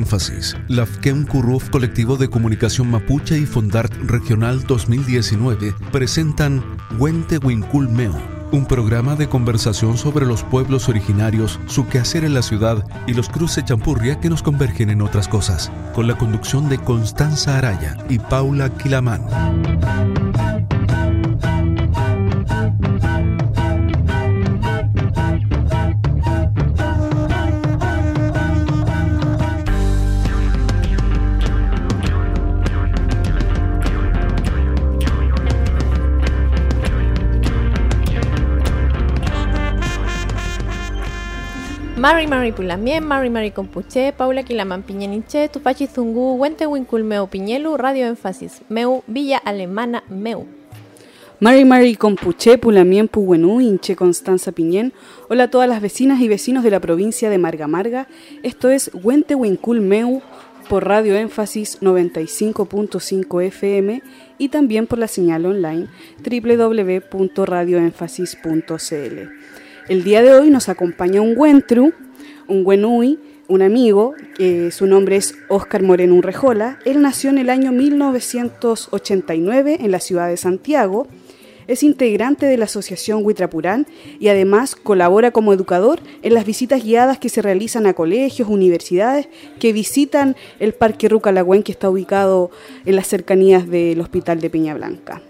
Énfasis, la Curruf Colectivo de Comunicación Mapuche y Fondart Regional 2019 presentan Huente Wincul Meo, un programa de conversación sobre los pueblos originarios, su quehacer en la ciudad y los cruces champurria que nos convergen en otras cosas, con la conducción de Constanza Araya y Paula Quilamán. Mari Mari Pulamien, Mari Mari Compuche, Paula Quilaman Piñeniche, Tupachi Zungu, Wente Winkul Meu Piñelu, Radio Énfasis, Meu, Villa Alemana, Meu. Mari Mari Compuche, Pulamien Puwenú, Inche Constanza Piñén. Hola a todas las vecinas y vecinos de la provincia de Marga Marga. Esto es Wente Winkul Meu por Radio Énfasis 95.5 FM y también por la señal online www.radioénfasis.cl. El día de hoy nos acompaña un Wentru, un Wenui, un amigo, que su nombre es Óscar Moreno Urrejola. Él nació en el año 1989 en la ciudad de Santiago. Es integrante de la Asociación Huitrapurán y además colabora como educador en las visitas guiadas que se realizan a colegios, universidades que visitan el Parque Rucalagüen que está ubicado en las cercanías del Hospital de Peña Blanca.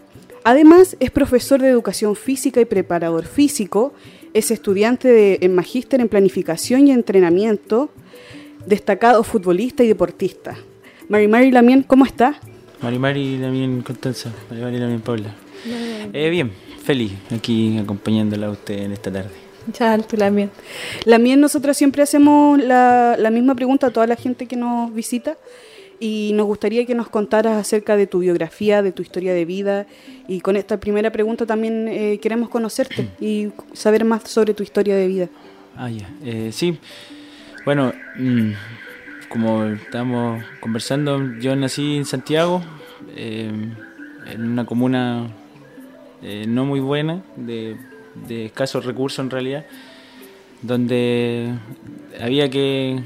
Además, es profesor de educación física y preparador físico es estudiante de magíster en planificación y entrenamiento, destacado futbolista y deportista. Mari Mari Lamien, ¿cómo está? Mari Mari Lamien Constanza, Mari Mari Lamien Paula. Eh, bien, feliz aquí acompañándola a usted en esta tarde. Chao, tú Lamien. Lamien, nosotros siempre hacemos la, la misma pregunta a toda la gente que nos visita y nos gustaría que nos contaras acerca de tu biografía, de tu historia de vida y con esta primera pregunta también eh, queremos conocerte y saber más sobre tu historia de vida. Ah, ya, eh, sí. Bueno, mm, como estamos conversando, yo nací en Santiago, eh, en una comuna no muy buena, de, de escasos recursos en realidad, donde había que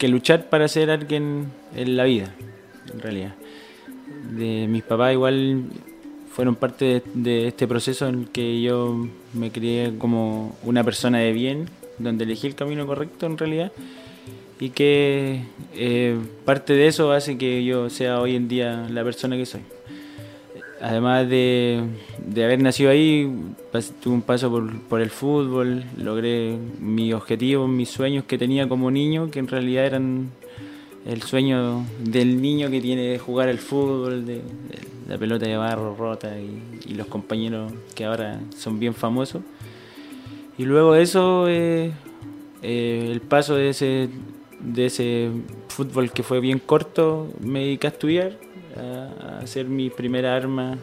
que luchar para ser alguien en la vida, en realidad. De, mis papás igual fueron parte de, este proceso en que yo me crié como una persona de bien, donde elegí el camino correcto en realidad, y que eh, parte de eso hace que yo sea hoy en día la persona que soy. Además de, haber nacido ahí, tuve un paso por, el fútbol, logré mis objetivos, mis sueños que tenía como niño, que en realidad eran el sueño del niño que tiene de jugar al fútbol, de, la pelota de barro rota y, los compañeros que ahora son bien famosos. Y luego eso, eh, eh, el paso de ese, de ese fútbol que fue bien corto, me dediqué a estudiar a, hacer mi primera arma,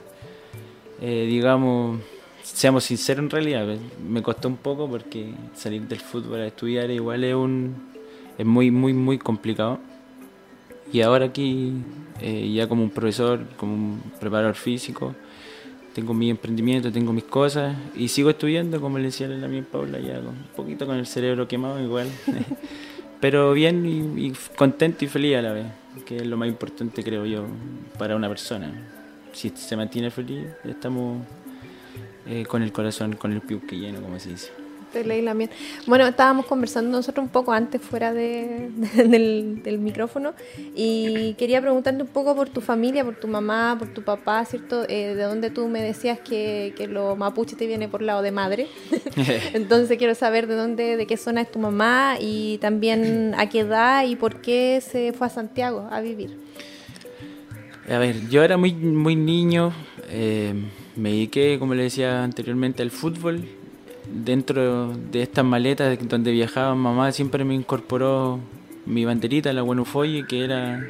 eh, digamos, seamos sinceros en realidad, me costó un poco porque salir del fútbol a estudiar igual es un es muy muy muy complicado. Y ahora aquí eh, ya como un profesor, como un preparador físico, tengo mi emprendimiento, tengo mis cosas y sigo estudiando, como le decía la mía Paula, ya un poquito con el cerebro quemado igual, pero bien y contento y feliz a la vez que es lo más importante creo yo para una persona. Si se mantiene feliz, estamos eh, con el corazón, con el piuque lleno, como se dice. Bueno, estábamos conversando nosotros un poco antes fuera de, del, micrófono y quería preguntarte un poco por tu familia, por tu mamá, por tu papá, ¿cierto? Eh, de dónde tú me decías que, que lo mapuche te viene por lado de madre. Entonces quiero saber de dónde, de qué zona es tu mamá y también a qué edad y por qué se fue a Santiago a vivir. A ver, yo era muy, muy niño, eh, me dediqué, como le decía anteriormente, al fútbol dentro de estas maletas donde viajaba mamá siempre me incorporó mi banderita, la Buenufoye, que era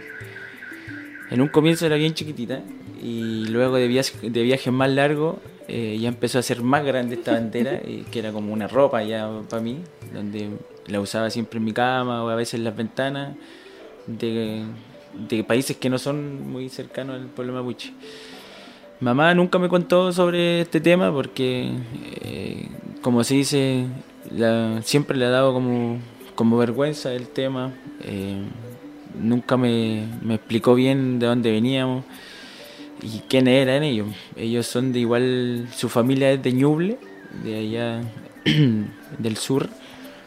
en un comienzo era bien chiquitita y luego de, de viajes más largos eh, ya empezó a ser más grande esta bandera, que era como una ropa ya para mí, donde la usaba siempre en mi cama o a veces en las ventanas de, de países que no son muy cercanos al pueblo mapuche. Mamá nunca me contó sobre este tema porque, eh, como se dice, siempre le ha dado como, como vergüenza el tema. Eh, nunca me, me explicó bien de dónde veníamos y quiénes eran ellos. Ellos son de igual, su familia es de Ñuble, de allá del sur,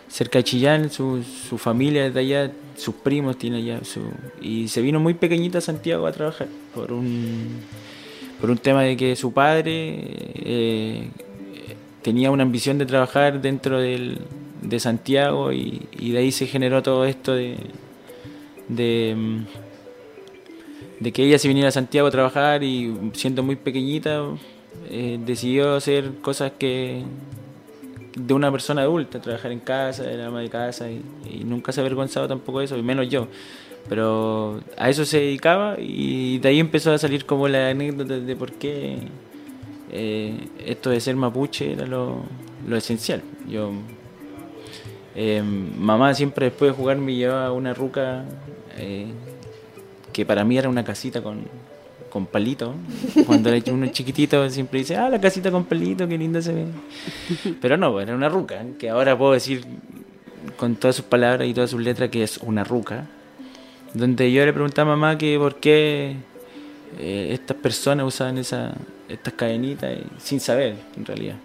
cerca de Chillán, su, su familia es de allá, sus primos tienen allá, su, y se vino muy pequeñita a Santiago a trabajar por un, por un tema de que su padre eh, tenía una ambición de trabajar dentro del, de Santiago y, y de ahí se generó todo esto de, de de que ella se viniera a Santiago a trabajar y siendo muy pequeñita eh, decidió hacer cosas que de una persona adulta, trabajar en casa, era ama de casa y, nunca se ha avergonzado tampoco de eso, y menos yo. Pero a eso se dedicaba y de ahí empezó a salir como la anécdota de por qué eh, esto de ser mapuche era lo, esencial. Yo, eh, mamá siempre después de jugar me llevaba una ruca que para mí era una casita con, con palito. Cuando era uno chiquitito siempre dice, ah, la casita con palito, qué linda se ve. Pero no, era una ruca, que ahora puedo decir con todas sus palabras y todas sus letras que es una ruca. Donde yo le preguntaba a mamá que por qué eh, estas personas usaban esa, estas cadenitas sin saber, en realidad.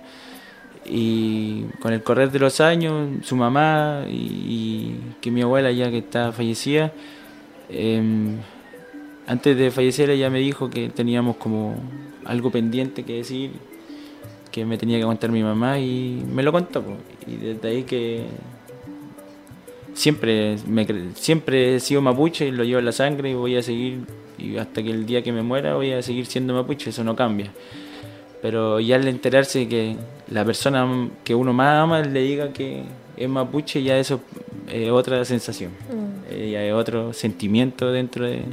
Y con el correr de los años, su mamá y, que mi abuela ya que está fallecida, eh, antes de fallecer ella me dijo que teníamos como algo pendiente que decir, que me tenía que contar mi mamá y me lo contó. Y desde ahí que siempre, me, siempre he sido mapuche y lo llevo en la sangre y voy a seguir, y hasta que el día que me muera voy a seguir siendo mapuche, eso no cambia. Pero ya al enterarse que la persona que uno más ama le diga que es mapuche, ya eso es otra sensación, mm. eh, ya es otro sentimiento dentro de,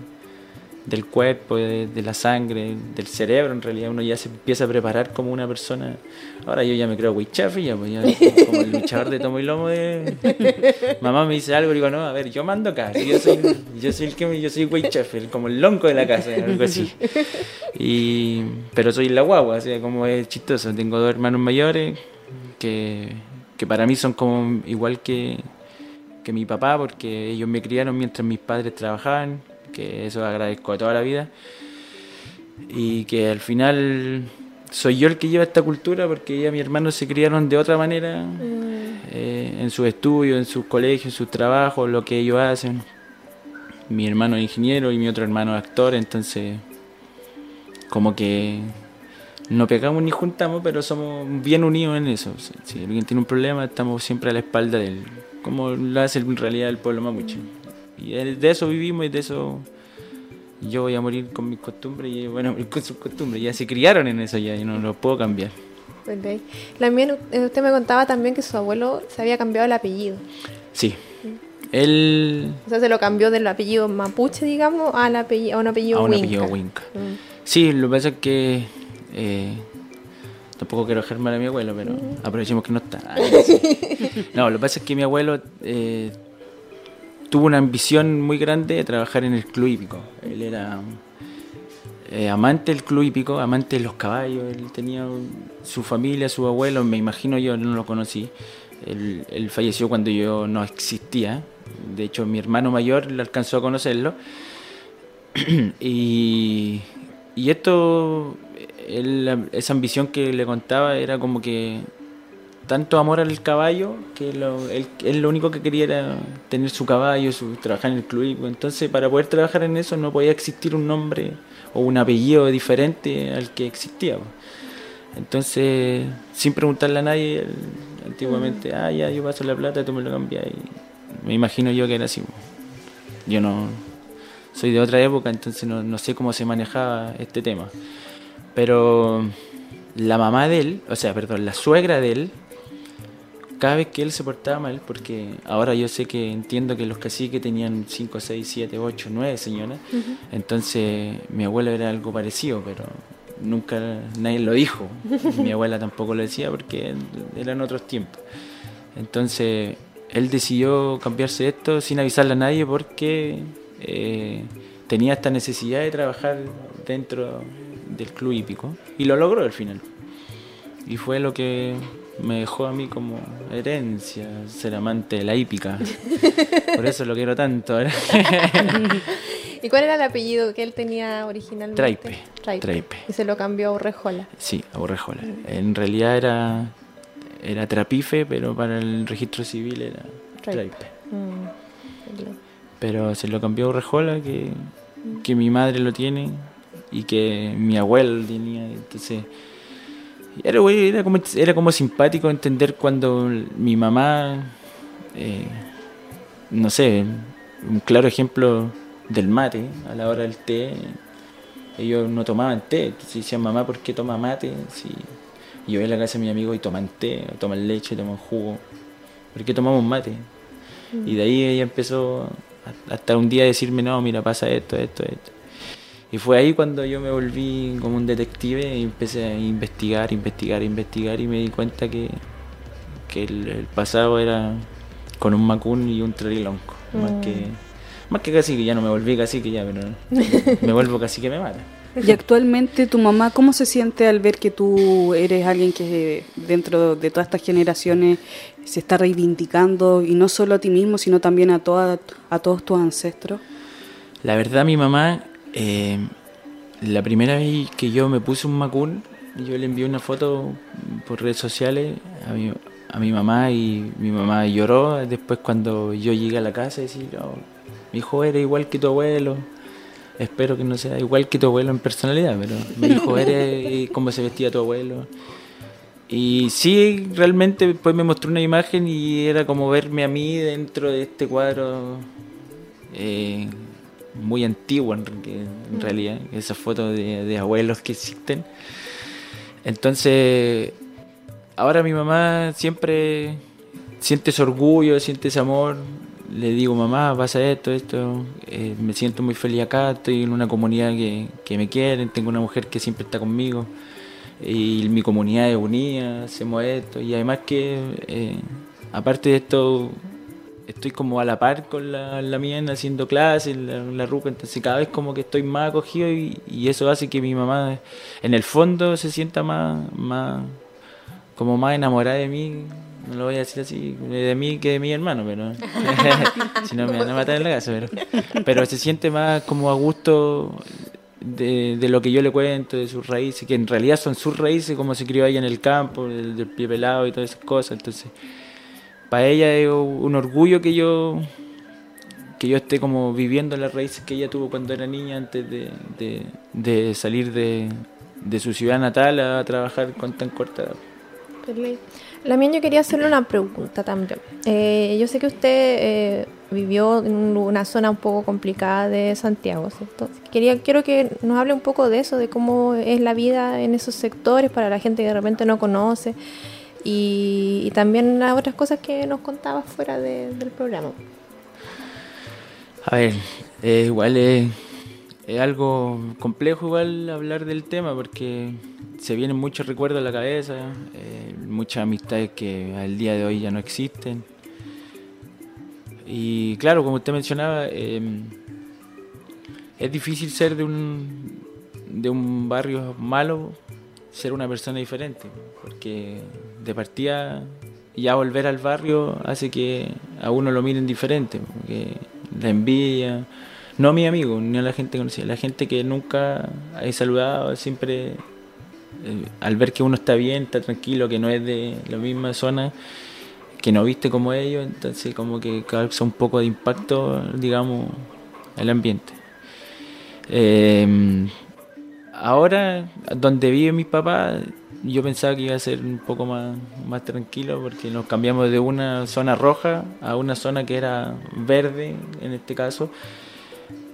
del cuerpo, de, la sangre, del cerebro, en realidad uno ya se empieza a preparar como una persona. Ahora yo ya me creo Wichaf ya, pues ya como el luchador de tomo y lomo de mamá me dice algo y digo, no, a ver, yo mando acá, yo soy, yo soy el que yo soy como el lonco de la casa, algo así. Y, pero soy la guagua, o sea, como es chistoso, tengo dos hermanos mayores que, que para mí son como igual que, que mi papá, porque ellos me criaron mientras mis padres trabajaban que eso agradezco a toda la vida. Y que al final soy yo el que lleva esta cultura porque ella y mi hermano se criaron de otra manera mm. eh, en sus estudios, en sus colegios, en sus trabajos, lo que ellos hacen. Mi hermano es ingeniero y mi otro hermano es actor, entonces como que no pegamos ni juntamos, pero somos bien unidos en eso. Si alguien tiene un problema, estamos siempre a la espalda de él, como lo hace en realidad el pueblo mapuche. Y de eso vivimos y de eso yo voy a morir con mis costumbres y bueno, con sus costumbres. Ya se criaron en eso ya y no lo puedo cambiar. También usted me contaba también que su abuelo se había cambiado el apellido. Sí. Él... O sea, se lo cambió del apellido mapuche, digamos, al apellido, a un apellido a un apellido Winca. Mm. Sí, lo que pasa es que... Eh, tampoco quiero germar a mi abuelo, pero mm. aprovechemos que no está. no, lo que pasa es que mi abuelo... Eh, tuvo una ambición muy grande de trabajar en el club hípico. Él era eh, amante del club hípico, amante de los caballos. Él tenía su familia, su abuelo, me imagino yo, no lo conocí. Él, falleció cuando yo no existía. De hecho, mi hermano mayor le alcanzó a conocerlo. y, y esto, esa ambición que le contaba era como que tanto amor al caballo que él, lo único que quería era tener su caballo, su, trabajar en el club. Entonces, para poder trabajar en eso no podía existir un nombre o un apellido diferente al que existía. Entonces, sin preguntarle a nadie, antiguamente, ah, ya, yo paso la plata, tú me lo cambias. Y me imagino yo que era así. Yo no soy de otra época, entonces no, no sé cómo se manejaba este tema. Pero la mamá de él, o sea, perdón, la suegra de él, cada vez que él se portaba mal, porque ahora yo sé que entiendo que los caciques tenían 5, 6, 7, 8, 9 señoras, entonces mi abuelo era algo parecido, pero nunca nadie lo dijo. mi abuela tampoco lo decía porque eran otros tiempos. Entonces él decidió cambiarse esto sin avisarle a nadie porque eh, tenía esta necesidad de trabajar dentro del club hípico y lo logró al final. y fue lo que me dejó a mí como herencia ser amante de la hípica. Por eso lo quiero tanto. ¿Y cuál era el apellido que él tenía originalmente? Traipe. Traipe. Y se lo cambió a Urrejola. Sí, a Urrejola. En realidad era, era Trapife, pero para el registro civil era Traipe. Mm, pero se lo cambió a Urrejola, que, que mi madre lo tiene y que mi abuelo tenía. Entonces era, era, como, era como simpático entender cuando mi mamá, eh, no sé, un claro ejemplo del mate, a la hora del té, ellos no tomaban té. Entonces decían, mamá, ¿por qué toma mate? Si yo voy a la casa de mi amigo y toman té, toman leche, toman jugo. ¿Por qué tomamos mate? Mm. Y de ahí ella empezó hasta un día a decirme, no, mira, pasa esto, esto, esto. Y fue ahí cuando yo me volví como un detective y empecé a investigar, investigar, investigar y me di cuenta que, que el, pasado era con un macún y un trilonco. Más, que, mm. más que casi que ya no me volví casi que ya, pero me vuelvo casi que me mata. Y actualmente tu mamá, ¿cómo se siente al ver que tú eres alguien que dentro de todas estas generaciones se está reivindicando y no solo a ti mismo, sino también a, toda, a todos tus ancestros? La verdad mi mamá eh, la primera vez que yo me puse un macún, yo le envié una foto por redes sociales a mi, a mi mamá y mi mamá lloró después cuando yo llegué a la casa y decía, oh, mi hijo era igual que tu abuelo. Espero que no sea igual que tu abuelo en personalidad, pero mi hijo eres como se vestía tu abuelo. Y sí, realmente después me mostró una imagen y era como verme a mí dentro de este cuadro eh, muy antigua en, mm. realidad, esas fotos de, abuelos que existen. Entonces, ahora mi mamá siempre siente ese orgullo, siente ese amor. Le digo, mamá, pasa esto, esto. Eh, me siento muy feliz acá, estoy en una comunidad que, que me quieren, tengo una mujer que siempre está conmigo. Y mi comunidad es unida, hacemos esto. Y además que, eh, aparte de esto, estoy como a la par con la, la mía haciendo clases, la, la ruca, entonces cada vez como que estoy más acogido y, eso hace que mi mamá en el fondo se sienta más, más como más enamorada de mí, no lo voy a decir así, de mí que de mi hermano, pero si no me van a matar en la casa, pero, pero se siente más como a gusto de, de, lo que yo le cuento, de sus raíces, que en realidad son sus raíces, como se crió ahí en el campo, del, del pie pelado y todas esas cosas, entonces para ella es un orgullo que yo que yo esté como viviendo las raíces que ella tuvo cuando era niña antes de, salir de, su ciudad natal a trabajar con tan corta edad. La mía yo quería hacerle una pregunta también. Eh, yo sé que usted eh, vivió en una zona un poco complicada de Santiago, ¿cierto? Quería, quiero que nos hable un poco de eso, de cómo es la vida en esos sectores para la gente que de repente no conoce y, también las otras cosas que nos contabas fuera del programa. A ver, igual es, algo complejo igual hablar del tema porque se vienen muchos recuerdos a la cabeza, eh, muchas amistades que al día de hoy ya no existen. Y claro, como usted mencionaba, em, es difícil ser de un, de un barrio malo, ser una persona diferente, porque de partida ya volver al barrio hace que a uno lo miren diferente, porque la envidia, no a mi amigo, ni a la gente conocida, la gente que nunca he saludado, siempre eh, al ver que uno está bien, está tranquilo, que no es de la misma zona, que no viste como ellos, entonces como que causa un poco de impacto, digamos, el ambiente. Eh, ahora, donde vive mi papá, yo pensaba que iba a ser un poco más, más tranquilo porque nos cambiamos de una zona roja a una zona que era verde en este caso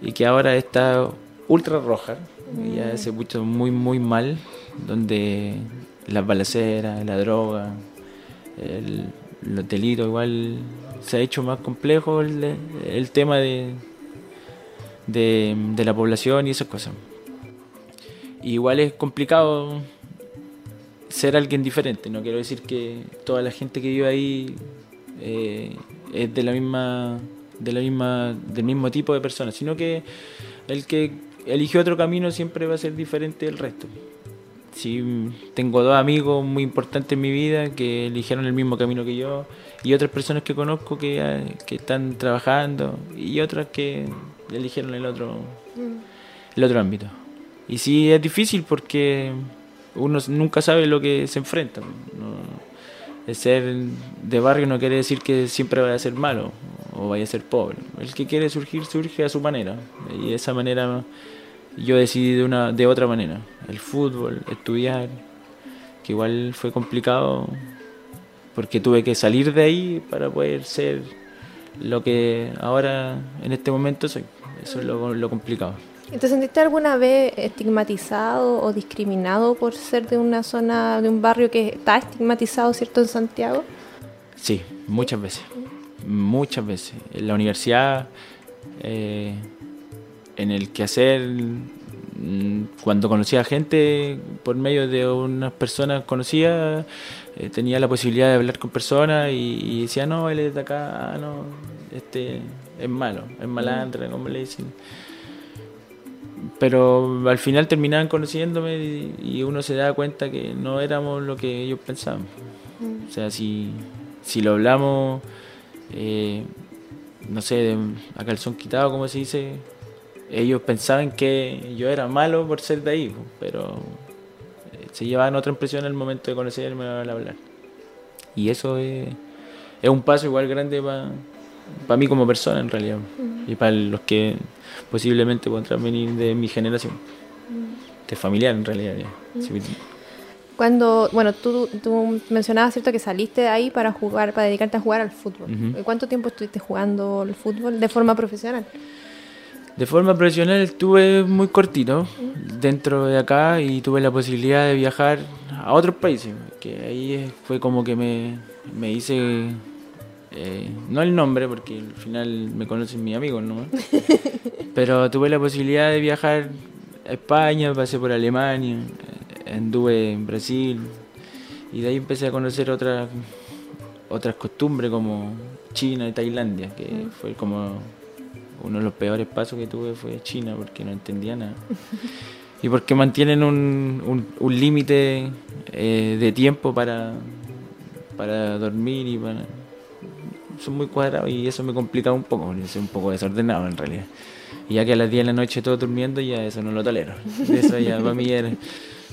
y que ahora está ultra roja y ya mm. se puso muy muy mal donde las balaceras, la droga, el, los delitos igual se ha hecho más complejo el, el tema de, de, de la población y esas cosas. Igual es complicado ser alguien diferente. No quiero decir que toda la gente que vive ahí eh, es de la misma, de la misma, del mismo tipo de persona, sino que el que elige otro camino siempre va a ser diferente del resto. sí, tengo dos amigos muy importantes en mi vida que eligieron el mismo camino que yo y otras personas que conozco que, que están trabajando y otras que eligieron el otro, el otro ámbito. Y sí es difícil porque uno nunca sabe lo que se enfrenta. el ser de barrio no quiere decir que siempre vaya a ser malo o vaya a ser pobre. El que quiere surgir surge a su manera y de esa manera yo decidí de, una, de otra manera. El fútbol, estudiar, que igual fue complicado porque tuve que salir de ahí para poder ser lo que ahora en este momento soy. Eso es lo, lo complicado. ¿Te sentiste alguna vez estigmatizado o discriminado por ser de una zona, de un barrio que está estigmatizado, ¿cierto, en Santiago? Sí, muchas veces. Muchas veces. En la universidad, eh, en el quehacer, mm, cuando conocía gente por medio de unas personas conocidas, eh, tenía la posibilidad de hablar con personas y, decía, no, él es de acá, no, este es malo, es malandra, como le dicen. Pero al final terminaban conociéndome y, uno se da cuenta que no éramos lo que ellos pensaban. O sea, si, si lo hablamos, eh, no sé, a calzón quitado, como se dice, ellos pensaban que yo era malo por ser de ahí, pero eh, se llevaban otra impresión al momento de conocerme al hablar. Y eso es, es un paso igual grande para mí como persona en realidad, y para los que posiblemente podrán venir de mi generación, de familiar en realidad. Cuando, bueno, tú, tú, mencionabas, ¿cierto?, que saliste de ahí para jugar, para dedicarte a jugar al fútbol. ¿Cuánto tiempo estuviste jugando el fútbol de forma profesional? De forma profesional estuve muy cortito dentro de acá y tuve la posibilidad de viajar a otros países, que ahí fue como que me, me hice, eh, no el nombre, porque al final me conocen mis amigos, ¿no? Pero tuve la posibilidad de viajar a España, pasé por Alemania, anduve en Brasil y de ahí empecé a conocer otras otras costumbres como China y Tailandia, que fue como uno de los peores pasos que tuve fue China porque no entendía nada. Y porque mantienen un, un, límite eh, de tiempo para, para dormir y para... Son muy cuadrados y eso me complicaba un poco, soy un poco desordenado en realidad. Y ya que a las 10 de la noche todo durmiendo, ya eso no lo tolero. Eso ya para mí era...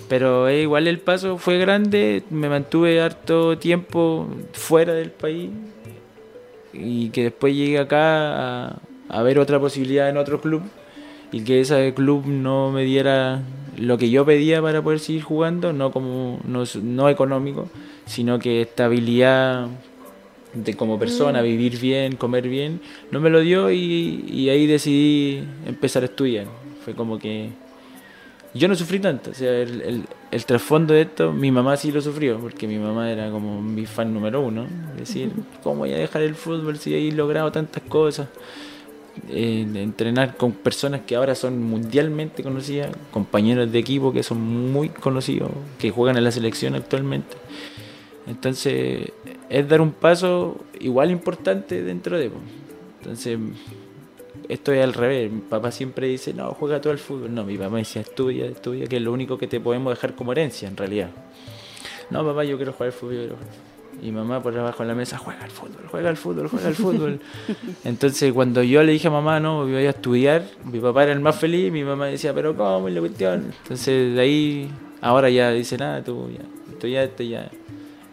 Pero eh, igual el paso fue grande, me mantuve harto tiempo fuera del país y que después llegué acá a, a ver otra posibilidad en otro club y que ese club no me diera lo que yo pedía para poder seguir jugando, no como no, no económico, sino que estabilidad de como persona, mm. vivir bien, comer bien, no me lo dio y, y, ahí decidí empezar a estudiar. Fue como que yo no sufrí tanto, o sea, el, el, el, trasfondo de esto, mi mamá sí lo sufrió, porque mi mamá era como mi fan número uno, decir, ¿cómo voy a dejar el fútbol si he logrado tantas cosas? entrenar con personas que ahora son mundialmente conocidas, compañeros de equipo que son muy conocidos, que juegan en la selección actualmente. Entonces, es dar un paso igual importante dentro de. Entonces, esto es al revés. Mi papá siempre dice, no, juega todo el fútbol. No, mi papá decía, estudia, estudia, que es lo único que te podemos dejar como herencia en realidad. No, papá, yo quiero jugar al fútbol. Y mamá por abajo en la mesa, juega al fútbol, juega al fútbol, juega al fútbol. Entonces cuando yo le dije a mamá, no, voy a estudiar, mi papá era el más feliz, mi mamá decía, pero ¿cómo es la cuestión? Entonces de ahí, ahora ya dice nada, tú ya, estudiaste ya.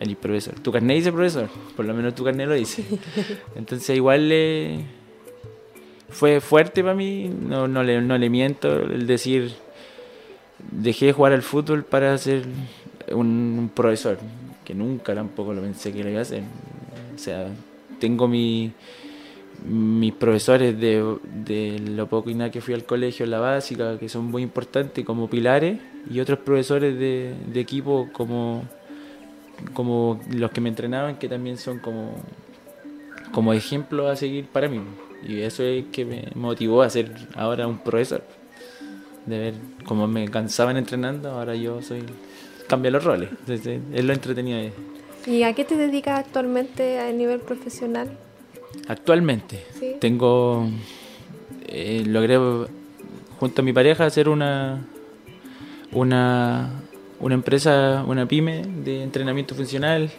El profesor, tu carnet dice profesor, por lo menos tu carnet lo dice. Entonces igual le fue fuerte para mí, no, no, le, no le miento el decir, dejé de jugar al fútbol para ser un profesor que nunca tampoco lo pensé que lo iba a hacer. O sea, tengo mi, mis profesores de, de lo poco y nada que fui al colegio, la básica, que son muy importantes como pilares, y otros profesores de, de equipo como, como los que me entrenaban, que también son como, como ejemplos a seguir para mí. Y eso es que me motivó a ser ahora un profesor. De ver cómo me cansaban entrenando, ahora yo soy cambia los roles. Es lo entretenido. ¿Y a qué te dedicas actualmente a nivel profesional? Actualmente tengo, eh, logré junto a mi pareja hacer una, una, una empresa, una pyme de entrenamiento funcional.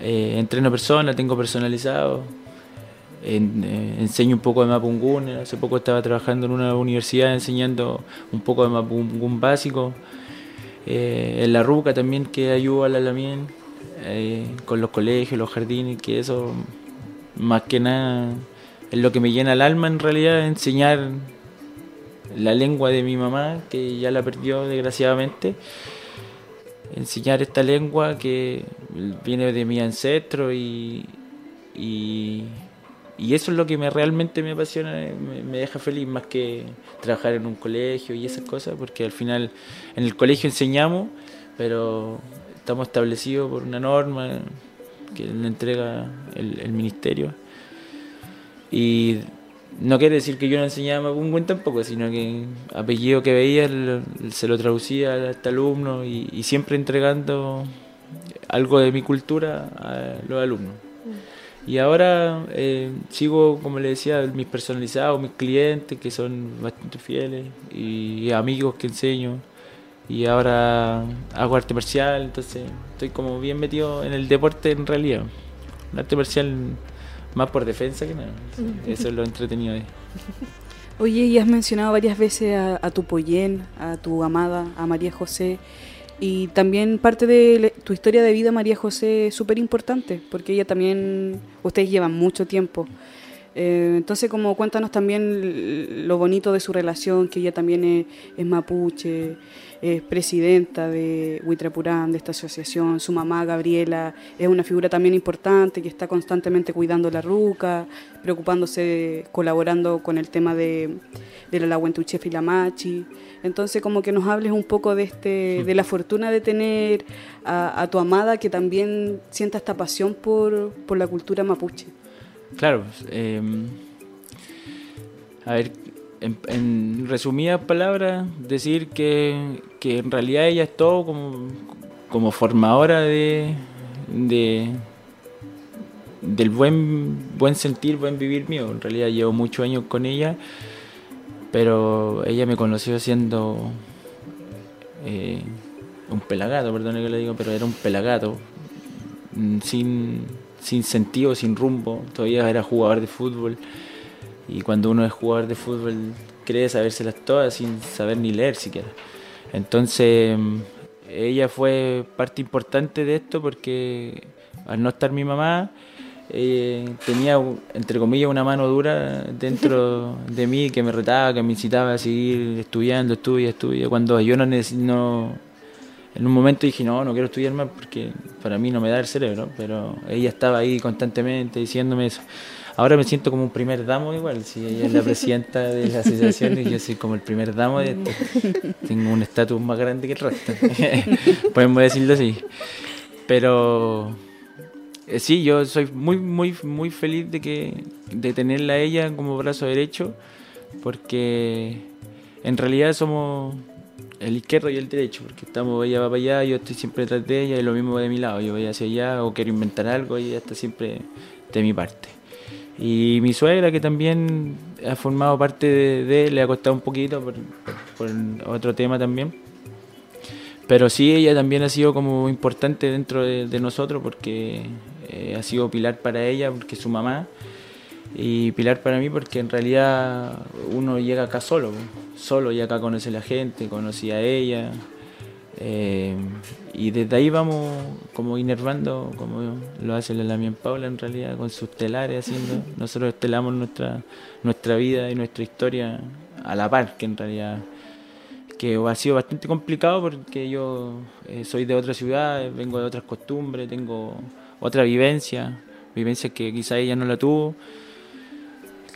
Eh, entreno personas, tengo personalizado. Eh, enseño un poco de Mapungun. Hace poco estaba trabajando en una universidad enseñando un poco de Mapungun básico. Eh, en la RUCA también que ayuda a la Lamien con los colegios, los jardines, que eso más que nada es lo que me llena el alma en realidad, enseñar la lengua de mi mamá, que ya la perdió desgraciadamente, enseñar esta lengua que viene de mi ancestro y, y, eso es lo que me realmente me apasiona, me, deja feliz más que trabajar en un colegio y esas cosas, porque al final en el colegio enseñamos, pero estamos establecidos por una norma que le entrega el, el ministerio. Y no quiere decir que yo no enseñaba buen tampoco, sino que apellido que veía se lo traducía a este alumno y, siempre entregando algo de mi cultura a los alumnos. Mm. Y ahora eh, sigo, como le decía, mis personalizados, mis clientes que son bastante fieles y, amigos que enseño. Y ahora hago arte marcial, entonces estoy como bien metido en el deporte en realidad. El arte marcial más por defensa que nada. Eso es lo entretenido ahí. Oye, y has mencionado varias veces a, tu Poyen, a tu amada, a María José. Y también parte de tu historia de vida, María José, es súper importante, porque ella también, ustedes llevan mucho tiempo. Eh, entonces, como cuéntanos también lo bonito de su relación, que ella también es, es mapuche, es presidenta de Huitrapurán, de esta asociación. Su mamá, Gabriela, es una figura también importante que está constantemente cuidando la ruca, preocupándose, colaborando con el tema de, de la Lahuentuchef y. Entonces, como que nos hables un poco de, este, de la fortuna de tener a, tu amada que también sienta esta pasión por, por la cultura mapuche. Claro, eh, a ver, en, resumidas palabras, decir que, en realidad ella es todo como, como formadora de, de del buen buen sentir, buen vivir mío. En realidad llevo muchos años con ella, pero ella me conoció siendo eh, un pelagato, perdón que le digo, pero era un pelagato, sin, sin sentido, sin rumbo. Todavía era jugador de fútbol y cuando uno es jugador de fútbol cree sabérselas todas sin saber ni leer siquiera. Entonces ella fue parte importante de esto porque al no estar mi mamá tenía entre comillas una mano dura dentro de mí que me retaba, que me incitaba a seguir estudiando, estudia, estudia. Cuando yo no, no en un momento dije no, no quiero estudiar más porque para mí no me da el cerebro, pero ella estaba ahí constantemente diciéndome eso. Ahora me siento como un primer damo igual, si ella es la presidenta de la asociación y yo soy como el primer damo de esto. Tengo un estatus más grande que el resto, podemos decirlo así. Pero eh, sí, yo soy muy, muy, muy feliz de, que, de tenerla a ella como brazo derecho, porque en realidad somos el izquierdo y el derecho, porque estamos ella va para allá, yo estoy siempre detrás de ella y lo mismo de mi lado, yo voy hacia allá o quiero inventar algo y ella está siempre de mi parte. Y mi suegra, que también ha formado parte de, le ha costado un poquito por, otro tema también. Pero sí, ella también ha sido como importante dentro de, nosotros porque eh, ha sido pilar para ella, porque es su mamá, y pilar para mí porque en realidad uno llega acá solo, solo y acá conoce a la gente, conocí a ella, eh, y desde ahí vamos como inervando, como lo hace la Lamien Paula en realidad, con sus telares haciendo. Nosotros estelamos nuestra, nuestra vida y nuestra historia a la par, que en realidad que ha sido bastante complicado porque yo eh, soy de otra ciudad, vengo de otras costumbres, tengo otra vivencia, vivencia que quizá ella no la tuvo,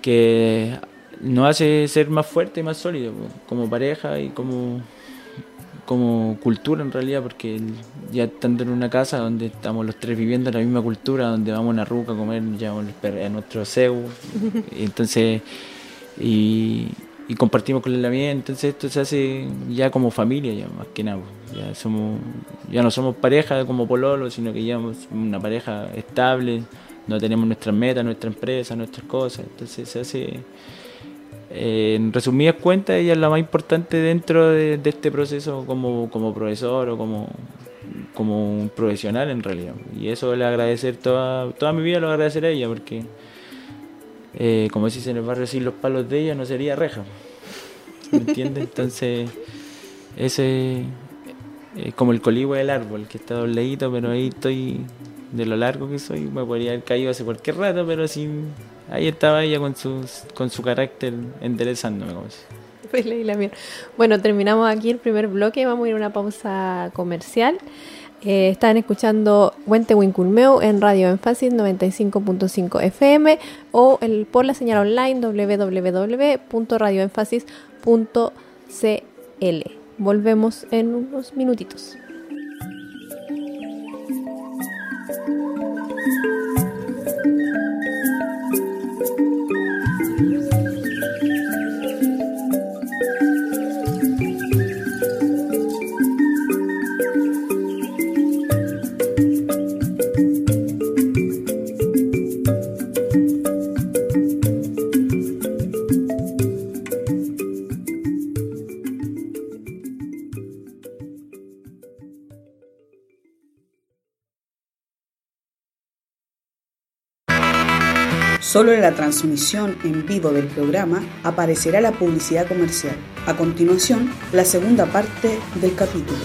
que nos hace ser más fuerte y más sólido como pareja y como como cultura en realidad, porque ya estando en una casa donde estamos los tres viviendo la misma cultura, donde vamos a una ruca a comer, llevamos a nuestro ceu, y entonces, y, compartimos con la mía, entonces esto se hace ya como familia, ya más que nada, ya somos, ya no somos pareja como pololo, sino que ya somos una pareja estable, no tenemos nuestras metas, nuestra empresa, nuestras cosas, entonces se hace eh, en resumidas cuentas, ella es la más importante dentro de, este proceso como, como, profesor o como, como un profesional en realidad. Y eso le agradecer toda, toda mi vida, lo agradecer a ella porque, eh, como decís en el barrio, sin los palos de ella no sería reja. ¿Me entiendes? Entonces, ese es como el coligüe del árbol, que está dobleito, pero ahí estoy, de lo largo que soy, me podría haber caído hace cualquier rato, pero sin ahí estaba ella con, sus, con su carácter enderezándome. Como Bueno, terminamos aquí el primer bloque, vamos a ir a una pausa comercial. Eh, están escuchando Huente Winculmeo en Radio Énfasis 95.5 FM o el, por la señal online www.radioénfasis.cl. Volvemos en unos minutitos. Thank you. Solo en la transmisión en vivo del programa aparecerá la publicidad comercial. A continuación, la segunda parte del capítulo.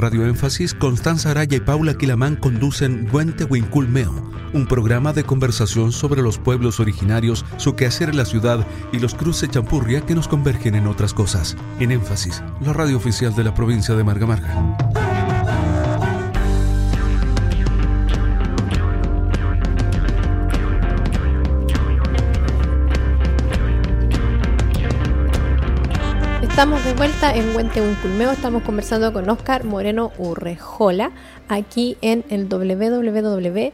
Radio Énfasis, Constanza Araya y Paula Quilamán conducen Duente Huinculmeo un programa de conversación sobre los pueblos originarios, su quehacer en la ciudad y los cruces champurria que nos convergen en otras cosas. En énfasis, la radio oficial de la provincia de Marga Marga. De vuelta en Huente Culmeo. Estamos conversando con Oscar Moreno Urrejola aquí en el www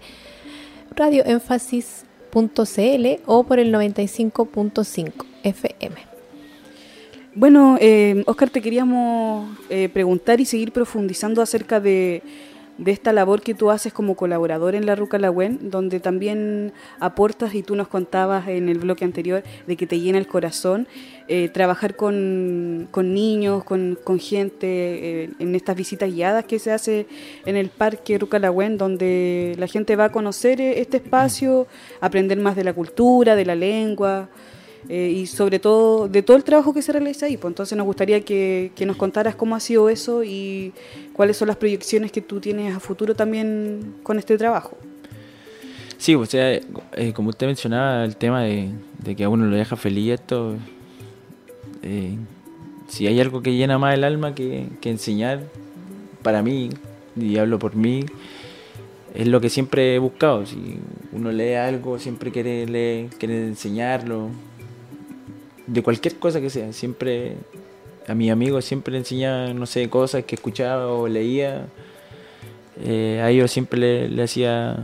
radioénfasis.cl o por el 95.5 FM. Bueno, eh, Oscar, te queríamos eh, preguntar y seguir profundizando acerca de de esta labor que tú haces como colaborador en la Ruca Lagüen, donde también aportas y tú nos contabas en el bloque anterior de que te llena el corazón eh, trabajar con, niños, con, gente eh, en estas visitas guiadas que se hace en el Parque Ruca Lagüen, donde la gente va a conocer eh, este espacio, aprender más de la cultura, de la lengua. Y sobre todo de todo el trabajo que se realiza ahí. Pues entonces nos gustaría que, que nos contaras cómo ha sido eso y ¿Cuáles son las proyecciones que tú tienes a futuro también con este trabajo? Sí, o sea, eh, como usted mencionaba, el tema de, que a uno lo deja feliz esto, eh, si hay algo que llena más el alma que, enseñar, para mí, y hablo por mí, es lo que siempre he buscado. Si uno lee algo, siempre quiere, leer, quiere enseñarlo, de cualquier cosa que sea, siempre a mis amigos siempre le enseñaba, no sé, cosas que escuchaba o leía. Eh, a ellos siempre le, hacía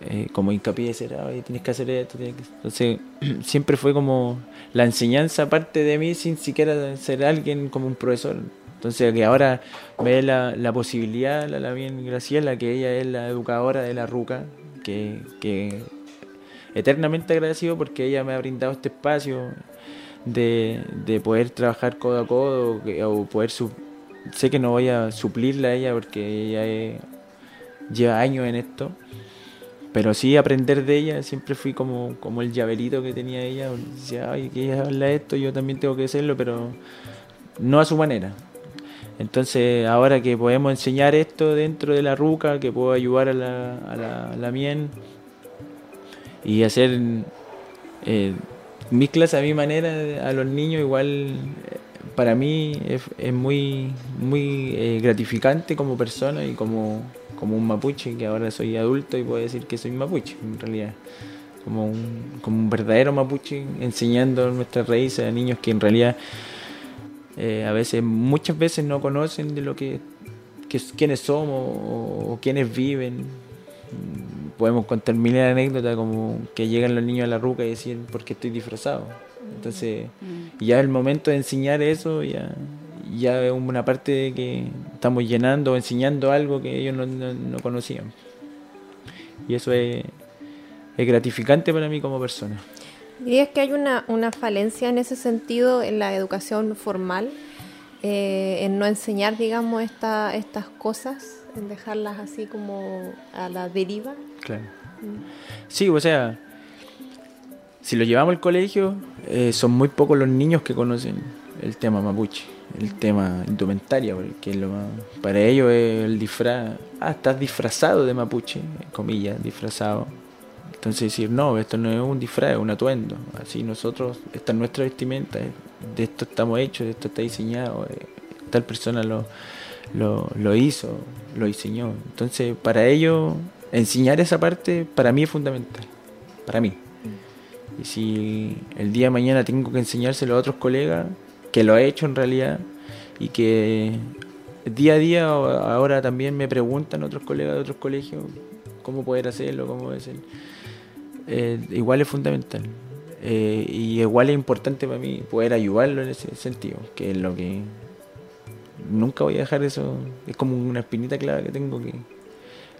eh, como hincapié, decir, tienes que hacer esto. Entonces, siempre fue como la enseñanza parte de mí sin siquiera ser alguien como un profesor. Entonces, que ahora ve la, la posibilidad, la, la bien Graciela, que ella es la educadora de la RUCA, que, que eternamente agradecido porque ella me ha brindado este espacio de, poder trabajar codo a codo o poder sé que no voy a suplirla a ella porque ella lleva años en esto pero sí aprender de ella siempre fui como, como el llaverito que tenía ella decía ay que ella habla esto yo también tengo que hacerlo pero no a su manera. Entonces ahora que podemos enseñar esto dentro de la ruca que puedo ayudar a la, a la, a mien y hacer eh, mis clases a mi manera a los niños igual para mí es, muy muy eh, gratificante como persona y como, como un mapuche que ahora soy adulto y puedo decir que soy mapuche en realidad. Como un, como un verdadero mapuche enseñando nuestras raíces a niños que en realidad eh, a veces muchas veces no conocen de lo que, que quiénes somos o, o quiénes viven podemos contar miles de anécdotas como que llegan los niños a la ruca y decir, ¿por qué estoy disfrazado? Entonces, mm. ya el momento de enseñar eso, ya, ya es una parte de que estamos llenando, enseñando algo que ellos no, conocían. Y eso es, gratificante para mí como persona. ¿Dirías que hay una, una falencia en ese sentido en la educación formal? Eh, en no enseñar, digamos, esta, estas cosas, en dejarlas así como a la deriva. Claro. Mm. Sí, o sea, si lo llevamos al colegio, eh, son muy pocos los niños que conocen el tema mapuche, el tema indumentaria, porque lo para ellos es el disfraz, ah, estás disfrazado de mapuche, comillas, disfrazado. Entonces decir, no, esto no es un disfraz, es un atuendo. Así nosotros, esta es nuestra vestimenta, de esto estamos hechos, de esto está diseñado, eh, tal persona lo, lo, lo hizo, lo diseñó. Entonces, para ellos, enseñar esa parte para mí es fundamental, para mí. Y si el día de mañana tengo que enseñárselo a otros colegas, que lo he hecho en realidad, y que día a día ahora también me preguntan otros colegas de otros colegios cómo poder hacerlo, cómo hacer. Eh, igual es fundamental. Eh, y igual es importante para mí poder ayudarlo en ese sentido, que es lo que nunca voy a dejar eso, es como una espinita clara que tengo que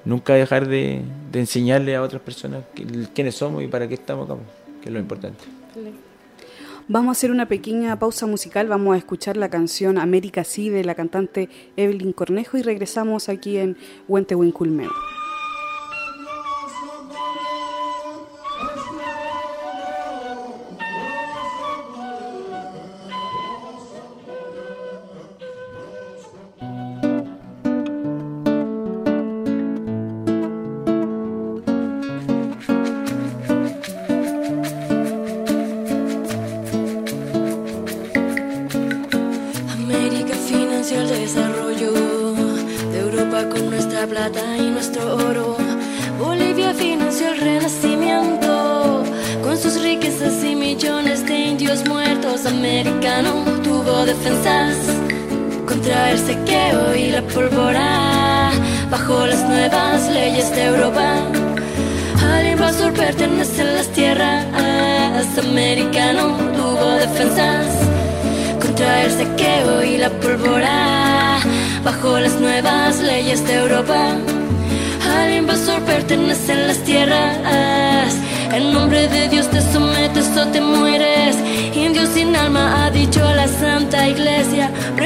nunca dejar de, enseñarle a otras personas quiénes somos y para qué estamos acá que es lo importante. Vamos a hacer una pequeña pausa musical, vamos a escuchar la canción América Sí de la cantante Evelyn Cornejo y regresamos aquí en Huente.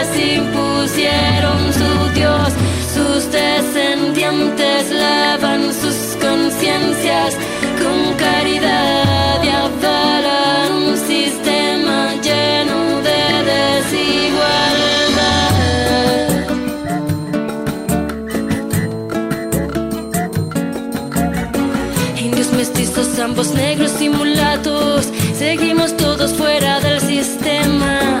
les impusieron su Dios, sus descendientes lavan sus conciencias con caridad y avalan un sistema lleno de desigualdad. Indios mestizos, ambos negros y mulatos, seguimos todos fuera del sistema.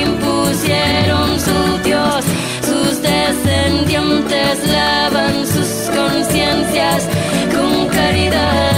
impusieron su Dios, sus descendientes lavan sus conciencias con caridad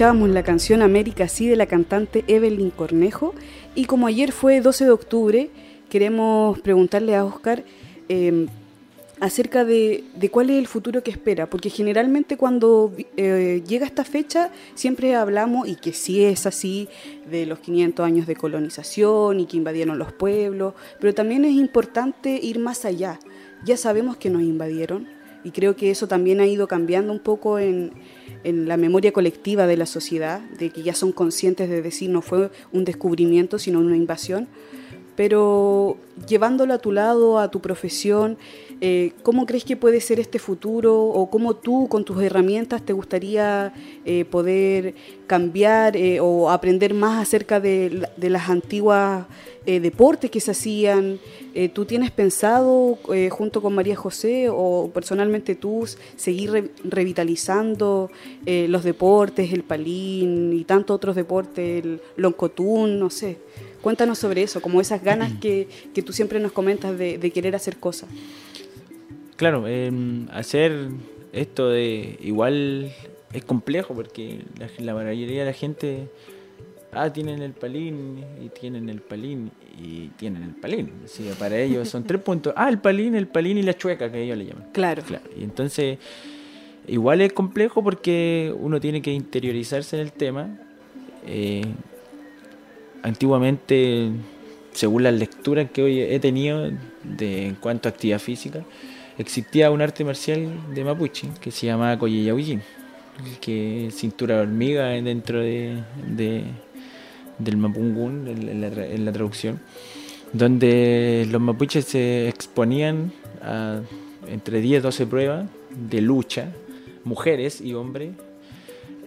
escuchábamos la canción América Sí de la cantante Evelyn Cornejo. Y como ayer fue 12 de octubre, queremos preguntarle a Oscar em, acerca de, cuál es el futuro que espera, porque generalmente cuando eh, llega esta fecha siempre hablamos, y que sí es así, de los 500 años de colonización y que invadieron los pueblos, pero también es importante ir más allá. Ya sabemos que nos invadieron y creo que eso también ha ido cambiando un poco en en la memoria colectiva de la sociedad, de que ya son conscientes de decir no fue un descubrimiento, sino una invasión, pero llevándolo a tu lado, a tu profesión, eh, ¿cómo crees que puede ser este futuro o cómo tú con tus herramientas te gustaría eh, poder cambiar eh, o aprender más acerca de, de las antiguas deportes que se hacían? ¿Tú tienes pensado junto con María José o personalmente tú seguir revitalizando los deportes, el palín y tantos otros deportes, el loncotún, no sé? Cuéntanos sobre eso, como esas ganas que, que tú siempre nos comentas de, de querer hacer cosas. Claro, em, hacer esto de igual es complejo porque la, mayoría de la gente ah, tienen el palín y tienen el palín y tienen el palín. Sí, para ellos son tres puntos. Ah, el palín, el palín y la chueca que ellos le llaman. Claro. claro. Y entonces, igual es complejo porque uno tiene que interiorizarse en el tema. Eh, antiguamente, según las lecturas que hoy he tenido de, en cuanto a actividad física, existía un arte marcial de Mapuche que se llamaba Koyeyawillin, que es cintura de hormiga dentro de, del Mapungún, en la, traducción, donde los mapuches se exponían a entre 10 12 pruebas de lucha, mujeres y hombres,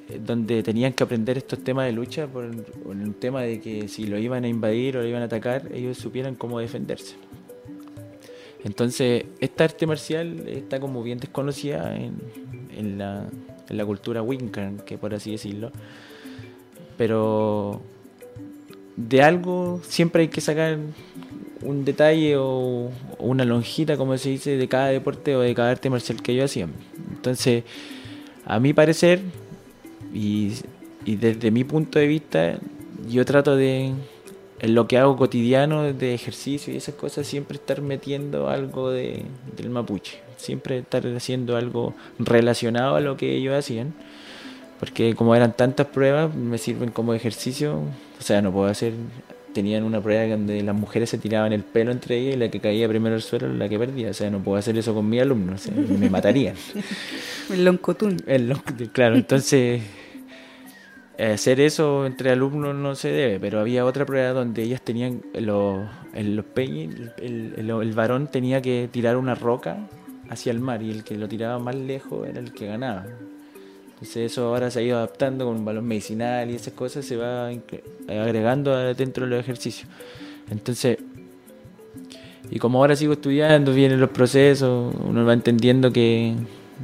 eh, donde tenían que aprender estos temas de lucha por, por un tema de que si lo iban a invadir o lo iban a atacar, ellos supieran cómo defenderse. Entonces, esta arte marcial está como bien desconocida en, la, cultura Wincan, que por así decirlo. Pero de algo siempre hay que sacar un detalle o, una lonjita, como se dice, de cada deporte o de cada arte marcial que ellos hacían. Entonces, a mi parecer, y desde mi punto de vista, yo trato de, en lo que hago cotidiano de ejercicio y esas cosas, siempre estar metiendo algo de, del mapuche, siempre estar haciendo algo relacionado a lo que ellos hacían, porque como eran tantas pruebas, me sirven como ejercicio, o sea, no puedo hacer, tenían una prueba donde las mujeres se tiraban el pelo entre ellas y la que caía primero al suelo la que perdía, o sea, no puedo hacer eso con mis alumnos, me matarían. El loncotún. El claro, entonces hacer eso entre alumnos no se debe, pero había otra prueba donde ellas tenían los, los peñes, el, el, varón tenía que tirar una roca hacia el mar y el que lo tiraba más lejos era el que ganaba. Entonces eso ahora se ha ido adaptando con un balón medicinal y esas cosas se va agregando dentro de los ejercicios. Entonces, y como ahora sigo estudiando, vienen los procesos, uno va entendiendo que,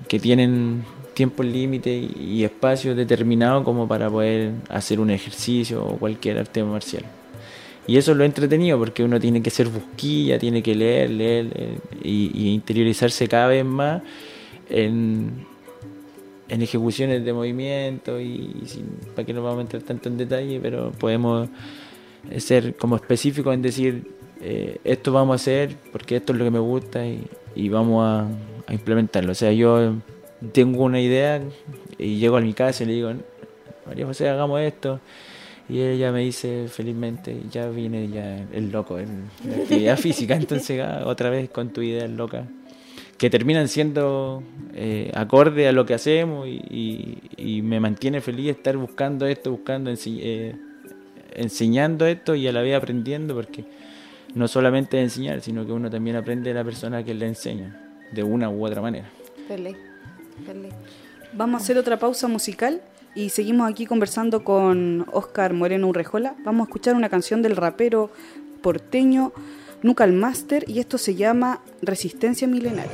que tienen tiempo límite y espacio determinado como para poder hacer un ejercicio o cualquier arte marcial. Y eso es lo entretenido porque uno tiene que ser busquilla, tiene que leer, leer, y, interiorizarse cada vez más en, en ejecuciones de movimiento y, para que no vamos a entrar tanto en detalle, pero podemos ser como específicos en decir eh, esto vamos a hacer porque esto es lo que me gusta y, y vamos a, a implementarlo. O sea, yo tengo una idea y llego a mi casa y le digo, María José, hagamos esto. Y ella me dice felizmente, ya viene ya el loco en la actividad física, entonces ah, otra vez con tu idea loca, que terminan siendo eh, acorde a lo que hacemos y, me mantiene feliz estar buscando esto, buscando, eh, enseñando esto y a la vez aprendiendo, porque no solamente enseñar, sino que uno también aprende de la persona que le enseña, de una u otra manera. Vamos a hacer otra pausa musical y seguimos aquí conversando con Oscar Moreno Urrejola. Vamos a escuchar una canción del rapero porteño Nucal Master y esto se llama Resistencia Milenaria.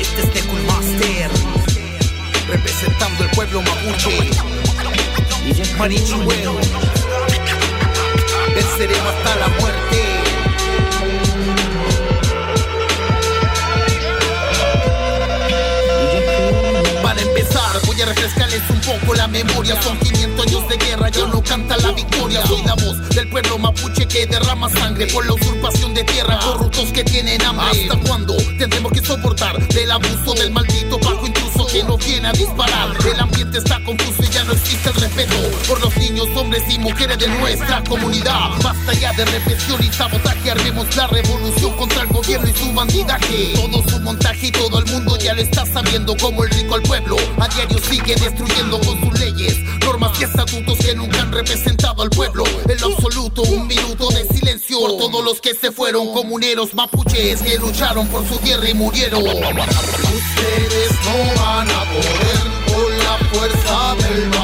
Este es Master, representando el pueblo mapuche. venceremos hasta la muerte. Voy a refrescarles un poco la memoria. Son 500 años de guerra, ya no canta la victoria. Soy la voz del pueblo mapuche que derrama sangre por la usurpación de tierra. Corruptos que tienen hambre. ¿Hasta cuándo tendremos que soportar del abuso del maldito bajo intruso que nos viene a disparar? El ambiente está confuso y ya no existe el respeto por los niños, hombres y mujeres de nuestra comunidad. Basta ya de represión y sabotaje. Armemos la revolución contra el gobierno y su bandidaje. Todo su montaje y todo el mundo ya lo está sabiendo. Como el rico al pueblo a diario sigue destruyendo con sus leyes, normas y estatutos que nunca han representado al pueblo. En lo absoluto, un minuto de silencio por todos los que se fueron, comuneros mapuches que lucharon por su tierra y murieron. Ustedes no van a poder con la fuerza del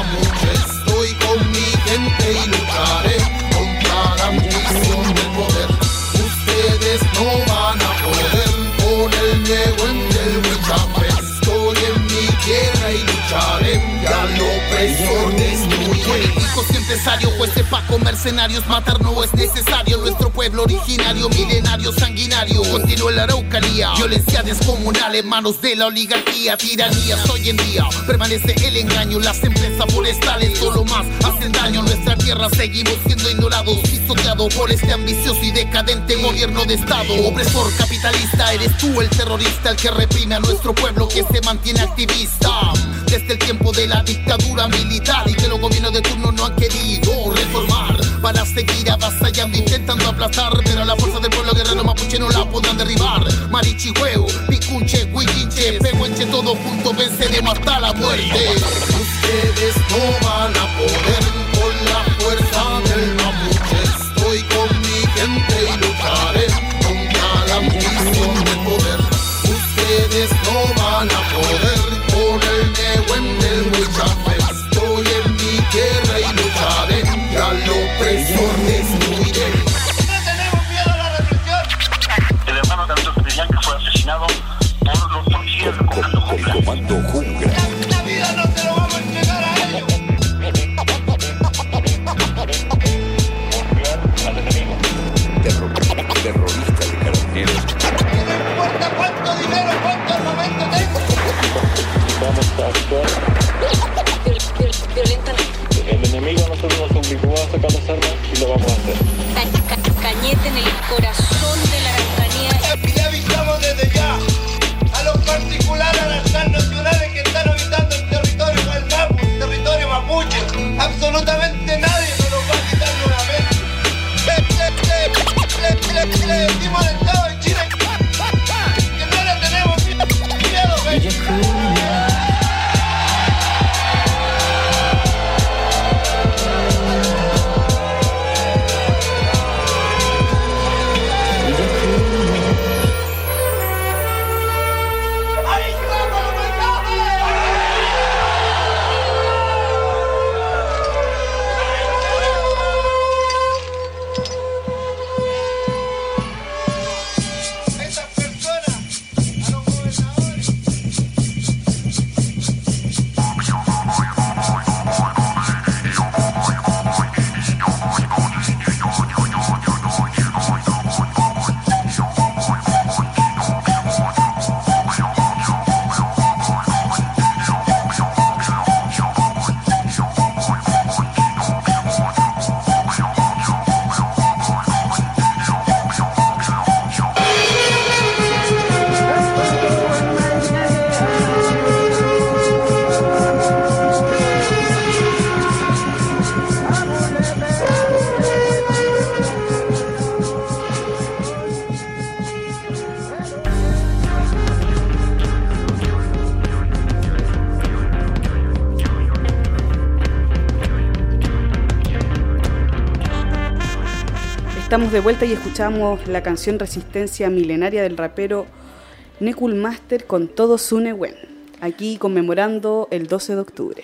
Jueces Paco, mercenarios, matar no es necesario. Nuestro pueblo originario, milenario, sanguinario. Continúa la araucanía, violencia descomunal en manos de la oligarquía. Tiranías hoy en día, permanece el engaño. Las empresas forestales solo más hacen daño. Nuestra tierra seguimos siendo ignorados, pisoteados por este ambicioso y decadente gobierno de Estado. Opresor capitalista, eres tú el terrorista, el que reprime a nuestro pueblo que se mantiene activista. Desde el tiempo de la dictadura militar y que los gobiernos de turno no han querido reformar para seguir avasallando, intentando aplastar. Pero la fuerza del pueblo guerrero mapuche no la podrán derribar. Marichihueo, Picunche, Huillinche, Pehuenche, todos juntos venceremos hasta la muerte. Ustedes no van a poder おこ。Estamos de vuelta y escuchamos la canción Resistencia Milenaria del rapero Nekul Master con todo su Nehuen, aquí conmemorando el 12 de octubre.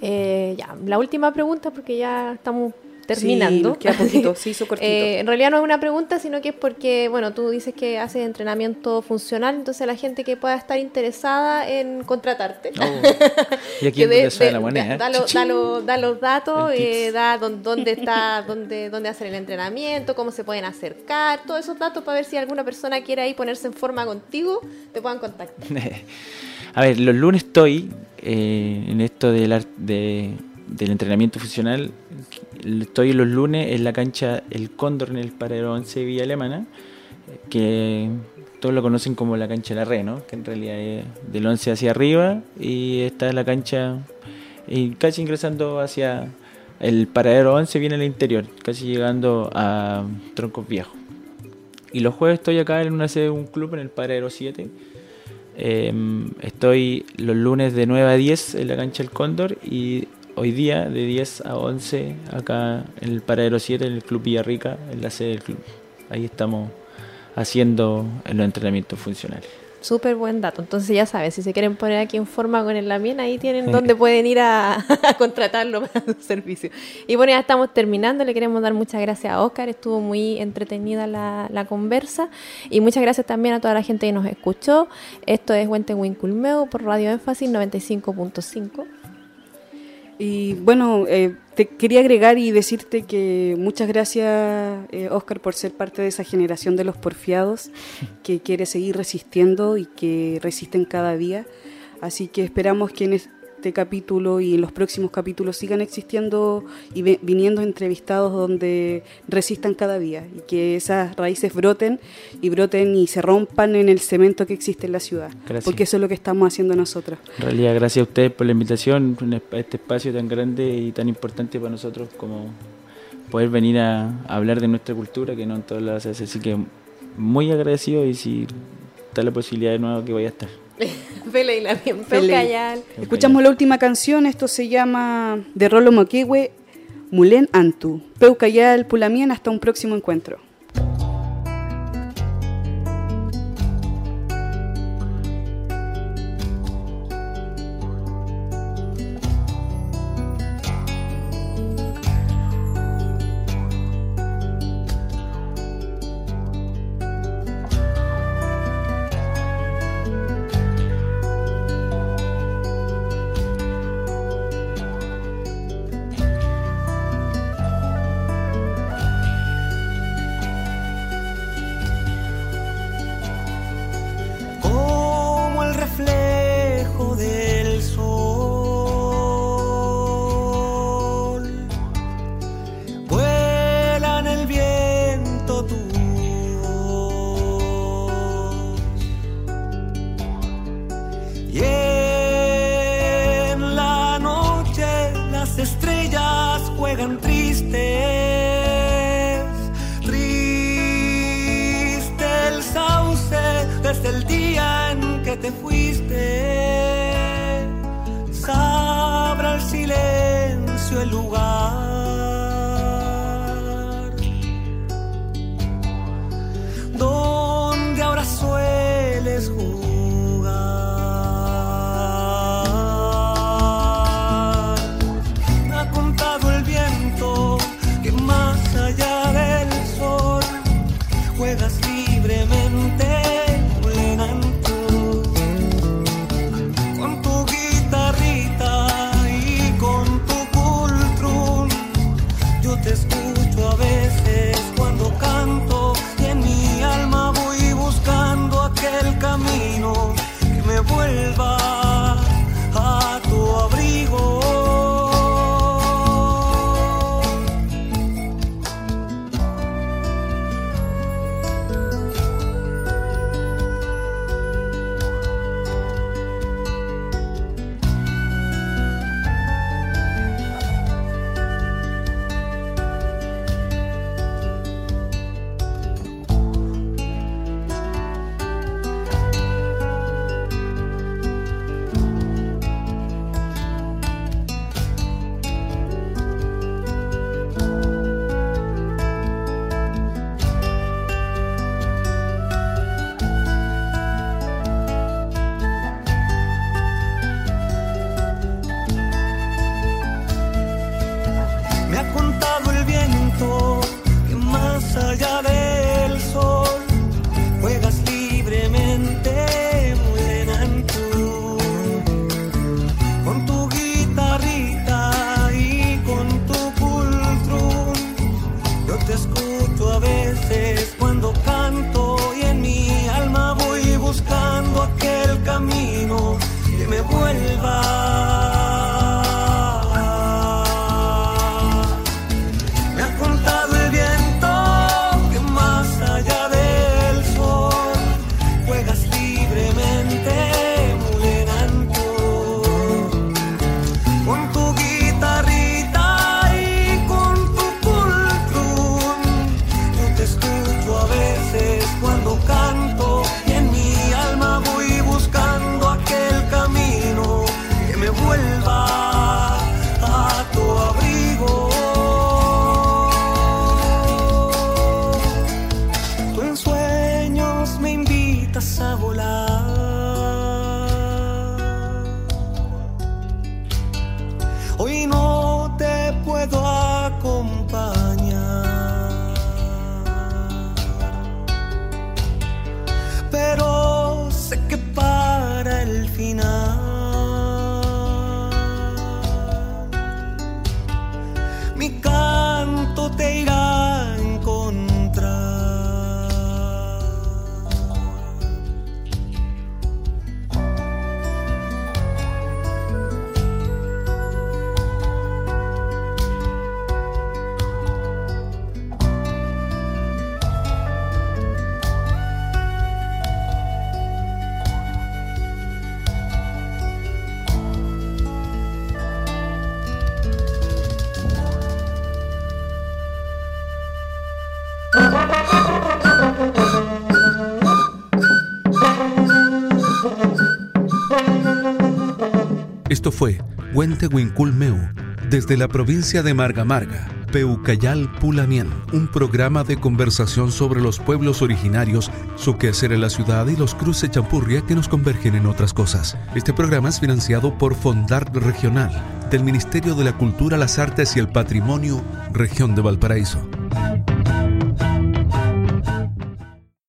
Eh, ya, la última pregunta porque ya estamos terminando. queda poquito, se hizo cortito. Eh, en realidad no es una pregunta, sino que es porque, bueno, tú dices que haces entrenamiento funcional, entonces la gente que pueda estar interesada en contratarte. Y aquí que es de- donde sale de- la moneda. Da, da lo- da lo- da los datos, eh, da dón- dónde está, dónde, dónde hacer el entrenamiento, cómo se pueden acercar, todos esos datos para ver si alguna persona quiere ahí ponerse en forma contigo, te puedan contactar. A ver, los lunes estoy eh, en esto del, ar- de- del entrenamiento funcional. Estoy los lunes en la cancha El Cóndor en el Paradero 11 Villa Alemana, que todos lo conocen como la cancha La Re, ¿no? que en realidad es del 11 hacia arriba y está en la cancha y casi ingresando hacia el Paradero 11 viene al interior, casi llegando a Troncos Viejos. Y los jueves estoy acá en una sede de un club en el Paradero 7. Eh, estoy los lunes de 9 a 10 en la cancha El Cóndor y hoy día de 10 a 11 acá en el Paradero 7 en el Club Villarrica, en la sede del club. Ahí estamos haciendo los entrenamientos funcionales. Súper buen dato. Entonces ya sabes, si se quieren poner aquí en forma con el Lamien, ahí tienen donde pueden ir a, a contratarlo para su servicio. Y bueno, ya estamos terminando. Le queremos dar muchas gracias a Oscar. Estuvo muy entretenida la, la conversa. Y muchas gracias también a toda la gente que nos escuchó. Esto es Huente Winculmeo por Radio Énfasis 95.5. Y bueno, eh, te quería agregar y decirte que muchas gracias, eh, Oscar, por ser parte de esa generación de los porfiados que quiere seguir resistiendo y que resisten cada día. Así que esperamos que en este capítulo y en los próximos capítulos sigan existiendo y viniendo entrevistados donde resistan cada día y que esas raíces broten y broten y se rompan en el cemento que existe en la ciudad. Gracias. Porque eso es lo que estamos haciendo nosotros. En realidad, gracias a ustedes por la invitación a este espacio tan grande y tan importante para nosotros como poder venir a, hablar de nuestra cultura, que no en todas las hace. Así que muy agradecido y si está la posibilidad de nuevo que vaya a estar. Escuchamos la última canción, esto se llama de Rolo Moquehue, Mulén Antu. Peucayal Pulamien, hasta un próximo encuentro. Huente Huinculmeu, desde la provincia de Marga Marga, Peucayal Pulamien, un programa de conversación sobre los pueblos originarios, su quehacer en la ciudad y los cruces champurria que nos convergen en otras cosas. Este programa es financiado por Fondart Regional, del Ministerio de la Cultura, las Artes y el Patrimonio, Región de Valparaíso.